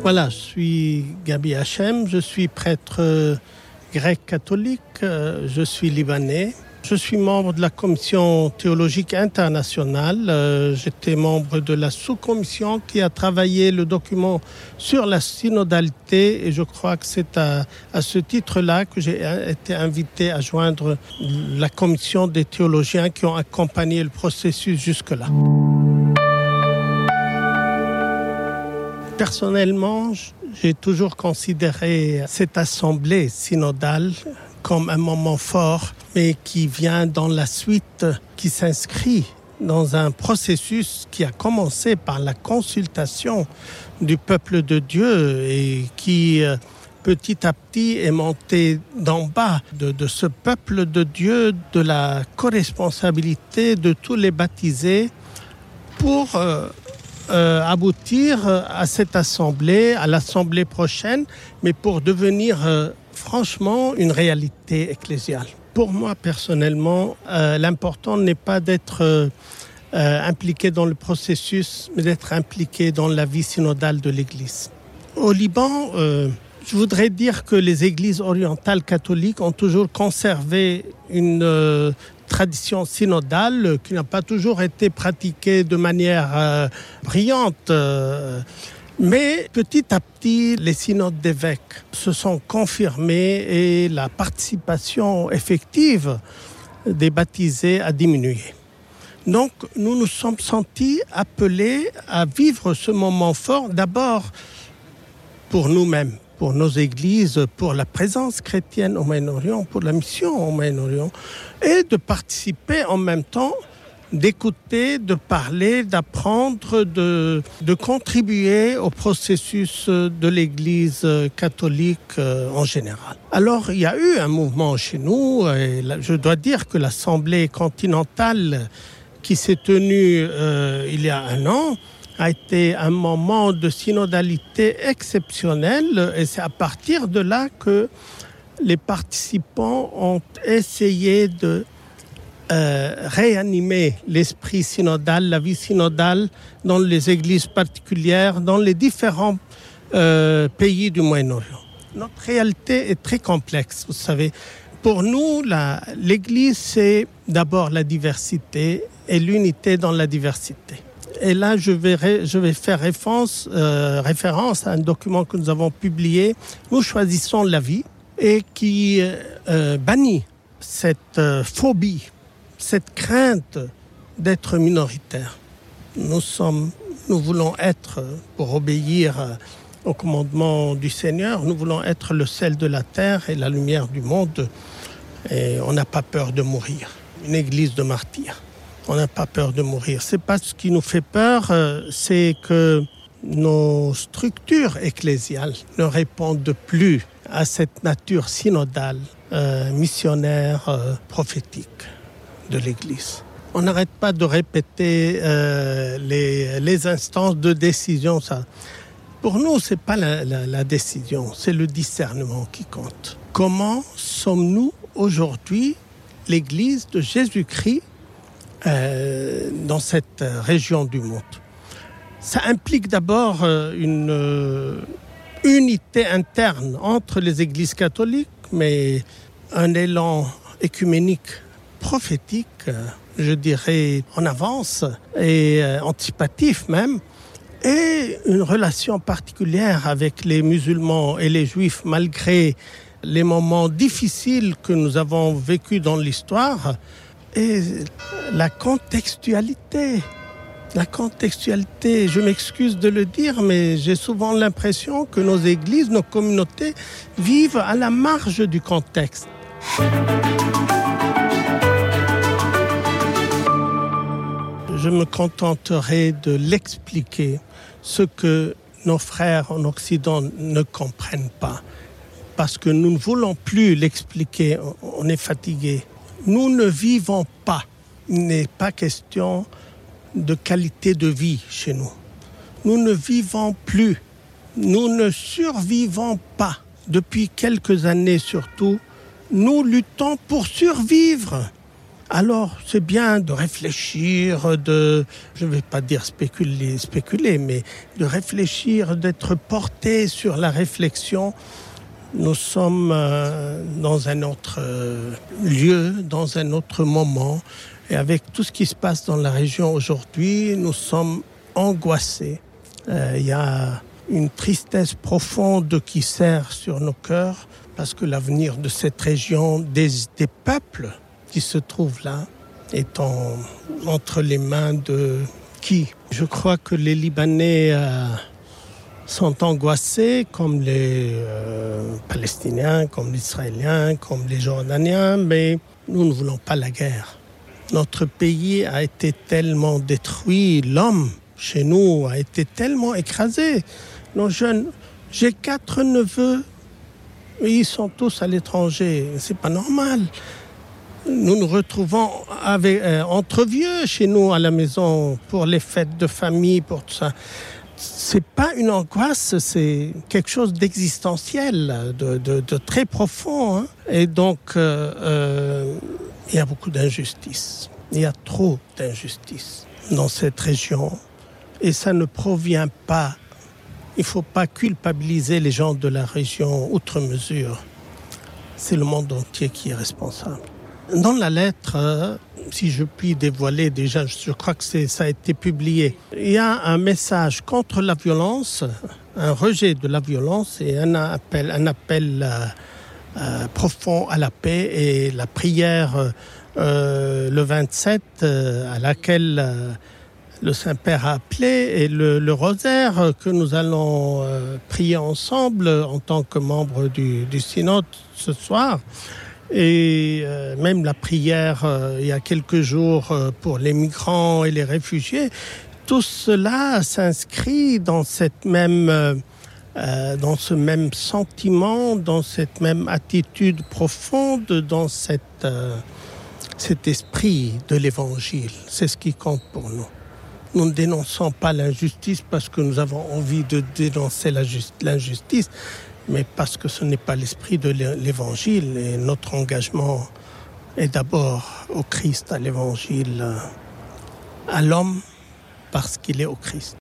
Voilà, je suis Gabi Hachem, je suis prêtre grec catholique, je suis libanais. Je suis membre de la commission théologique internationale. Euh, j'étais membre de la sous-commission qui a travaillé le document sur la synodalité et je crois que c'est à, à, ce titre-là que j'ai été invité à joindre la commission des théologiens qui ont accompagné le processus jusque-là. Personnellement, j'ai toujours considéré cette assemblée synodale comme un moment fort, mais qui vient dans la suite, qui s'inscrit dans un processus qui a commencé par la consultation du peuple de Dieu et qui euh, petit à petit est monté d'en bas de, ce peuple de Dieu, de la co-responsabilité de tous les baptisés pour euh, euh, aboutir à cette assemblée, à l'assemblée prochaine, mais pour devenir euh, franchement une réalité ecclésiale. Pour moi personnellement, euh, l'important n'est pas d'être euh, impliqué dans le processus, mais d'être impliqué dans la vie synodale de l'Église. Au Liban, euh, je voudrais dire que les églises orientales catholiques ont toujours conservé une euh, tradition synodale qui n'a pas toujours été pratiquée de manière euh, brillante. Euh, mais petit à petit, les synodes d'évêques se sont confirmés et la participation effective des baptisés a diminué. Donc nous nous sommes sentis appelés à vivre ce moment fort d'abord pour nous-mêmes, pour nos églises, pour la présence chrétienne au Moyen-Orient, pour la mission au Moyen-Orient, et de participer en même temps d'écouter, de parler, d'apprendre, de, de contribuer au processus de l'Église catholique euh, en général. Alors il y a eu un mouvement chez nous, et je dois dire que l'Assemblée continentale qui s'est tenue euh, il y a un an a été un moment de synodalité exceptionnel et c'est à partir de là que les participants ont essayé de euh, réanimer l'esprit synodal, la vie synodale dans les églises particulières, dans les différents euh, pays du Moyen-Orient. Notre réalité est très complexe, vous savez. Pour nous, l'Église, c'est d'abord la diversité et l'unité dans la diversité. Et là, je vais, faire référence, euh, référence à un document que nous avons publié. Nous choisissons la vie et qui euh, bannit cette euh, phobie, cette crainte d'être minoritaire. Nous, sommes, nous voulons être, pour obéir euh, au commandement du Seigneur, nous voulons être le sel de la terre et la lumière du monde. Et on n'a pas peur de mourir. Une église de martyrs. On n'a pas peur de mourir. C'est pas ce qui nous fait peur, euh, c'est que nos structures ecclésiales ne répondent plus à cette nature synodale, euh, missionnaire, euh, prophétique de l'Église. On n'arrête pas de répéter les, instances de décision. Ça. Pour nous, ce n'est pas la décision, c'est le discernement qui compte. Comment sommes-nous aujourd'hui l'Église de Jésus-Christ euh, dans cette région du monde. Ça implique d'abord euh, une euh, unité interne entre les églises catholiques, mais un élan écuménique prophétique, je dirais en avance et anticipatif même, et une relation particulière avec les musulmans et les juifs malgré les moments difficiles que nous avons vécus dans l'histoire et la contextualité la contextualité, je m'excuse de le dire, mais j'ai souvent l'impression que nos églises, nos communautés vivent à la marge du contexte. Je me contenterai de l'expliquer ce que nos frères en Occident ne comprennent pas. Parce que nous ne voulons plus l'expliquer, on est fatigué. Nous ne vivons pas. Il n'est pas question de qualité de vie chez nous. Nous ne vivons plus, nous ne survivons pas. Depuis quelques années surtout, nous luttons pour survivre. Alors c'est bien de réfléchir, de, je ne vais pas dire spéculer, spéculer, mais de réfléchir, d'être porté sur la réflexion. Nous sommes euh, dans un autre euh, lieu, dans un autre moment. Et avec tout ce qui se passe dans la région aujourd'hui, nous sommes angoissés. Euh, il y a une tristesse profonde qui serre sur nos cœurs parce que l'avenir de cette région, des, peuples qui se trouvent là, est en, entre les mains de qui? Je crois que les Libanais sont angoissés comme les euh, Palestiniens, comme les Israéliens, comme les Jordaniens, mais nous ne voulons pas la guerre. Notre pays a été tellement détruit, l'homme chez nous a été tellement écrasé. Nos jeunes, j'ai quatre neveux, ils sont tous à l'étranger. C'est pas normal. Nous nous retrouvons avec, euh, entre vieux chez nous à la maison pour les fêtes de famille, pour tout ça. C'est pas une angoisse, c'est quelque chose d'existentiel, de, très profond. Hein. Et donc, euh, euh, il y a beaucoup d'injustice. Il y a trop d'injustice dans cette région. Et ça ne provient pas il ne faut pas culpabiliser les gens de la région outre mesure. C'est le monde entier qui est responsable. Dans la lettre, euh, si je puis dévoiler déjà, je crois que ça a été publié, il y a un message contre la violence, un rejet de la violence et un appel, un appel euh, euh, profond à la paix et la prière euh, le 27 euh, à laquelle le Saint-Père a appelé et le, rosaire que nous allons prier ensemble en tant que membre du, du synode ce soir et euh, même la prière euh, il y a quelques jours euh, pour les migrants et les réfugiés tout cela s'inscrit dans cette même dans ce même sentiment dans cette même attitude profonde dans cet esprit de l'évangile. C'est ce qui compte pour nous. Nous ne dénonçons pas l'injustice parce que nous avons envie de dénoncer l'injustice, mais parce que ce n'est pas l'esprit de l'évangile et notre engagement est d'abord au Christ, à l'évangile, à l'homme, parce qu'il est au Christ.